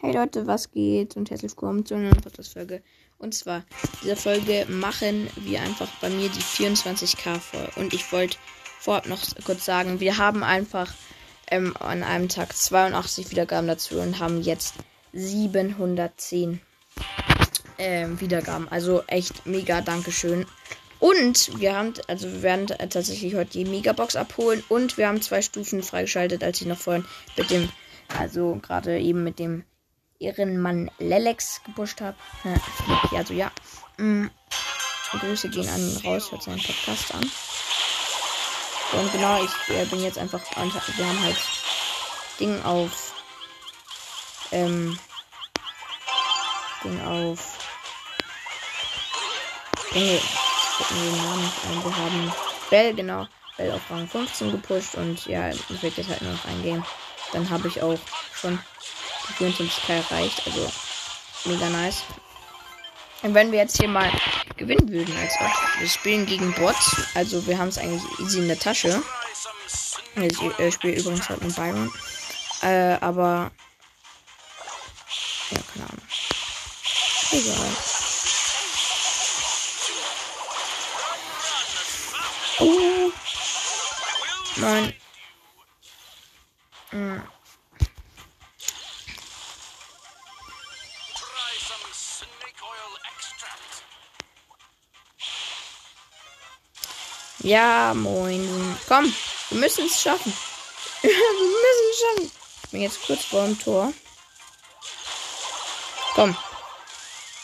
Hey Leute, was geht? Und herzlich willkommen zu einer neuen Podcast-Folge. Und zwar, diese Folge machen wir einfach bei mir die 24k voll. Und ich wollte vorab noch kurz sagen, wir haben einfach ähm, an einem Tag 82 Wiedergaben dazu und haben jetzt 710 ähm, Wiedergaben. Also echt mega Dankeschön. Und wir haben, also wir werden tatsächlich heute die Megabox abholen und wir haben zwei Stufen freigeschaltet, als ich noch vorhin mit dem, also gerade eben mit dem Ehrenmann Lelex gepusht habe. Also ja. Mhm. Grüße gehen an ihn raus, hört seinen Podcast an. Und genau, ich äh, bin jetzt einfach, wir haben halt Ding auf, ähm, Ding auf, Dinge, gucken wir den Namen ein. Wir haben Bell, genau, Bell auf Rang 15 gepusht und ja, mir fehlt jetzt halt nur noch ein Game. Dann habe ich auch schon 24k erreicht, also mega nice. Und wenn wir jetzt hier mal gewinnen würden, als ob wir spielen gegen Bots, also wir haben es eigentlich easy in der Tasche. Ich äh, spiele übrigens halt mit Byron. Äh, aber. Ja, keine Ahnung. Egal. Oh. Nein. Ja, moin. Komm, wir müssen es schaffen. wir müssen es schaffen. Ich bin jetzt kurz vor dem Tor. Komm.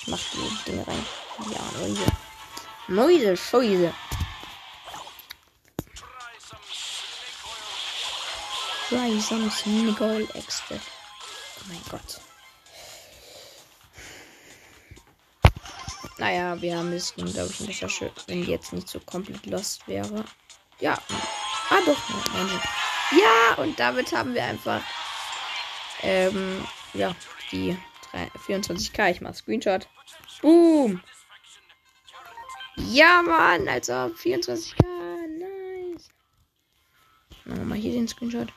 Ich mach die Dinge rein. Ja, Mäuse. Mäuse, Scheiße. Try some Snake Oil Extra. Oh mein Gott. Naja, wir haben es, glaube ich, der Tasche, wenn die jetzt nicht so komplett lost wäre. Ja. Ah, doch. Ja, und damit haben wir einfach, ähm, ja, die 24k. Ich mach Screenshot. Boom. Ja, Mann, also 24k. Nice. Machen wir mal hier den Screenshot.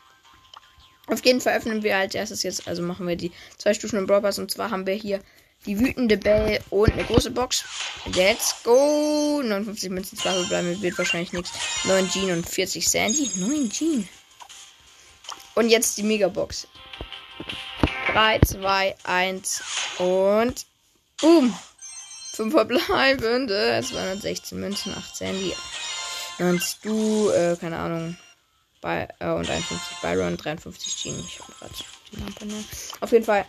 Auf jeden Fall öffnen wir als erstes jetzt, also machen wir die zwei Stufen im Brawl Pass. Und zwar haben wir hier die wütende Bell und eine große Box. Let's go. 59 Münzen, 2 bleiben wird wahrscheinlich nichts. 9 Jean und 40 Sandy. 9 Jean. Und jetzt die Megabox. 3, 2, 1 und boom. 5 verbleibende. 216 Münzen, 8 Sandy. 9 Stu, äh, keine Ahnung. Bei, äh, und 51 Byron, 53 Jean. Ich habe gerade die Lampe ne? Auf jeden Fall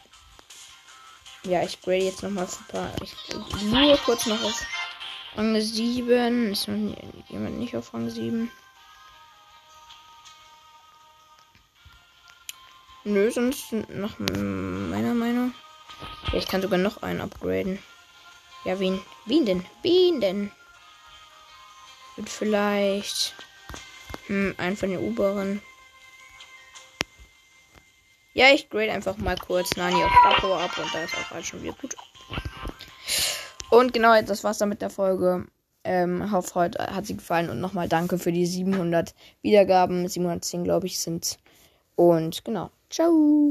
ja, ich grade jetzt nochmal super. Ich nur kurz noch auf Rang 7. Ist noch jemand nicht auf Rang 7? Nö, sonst nach meiner Meinung. Ja, ich kann sogar noch einen upgraden. Ja, wen? Wen denn? Wen denn? Wird vielleicht. Hm, einen von den oberen. Ja, ich grade einfach mal kurz Nani auf Paco ab und da ist auch alles schon wieder gut. Und genau, das war's dann mit der Folge. Ähm, hoffe, heute hat sie gefallen und nochmal danke für die 700 Wiedergaben. 710, glaube ich, sind. Und genau. Ciao.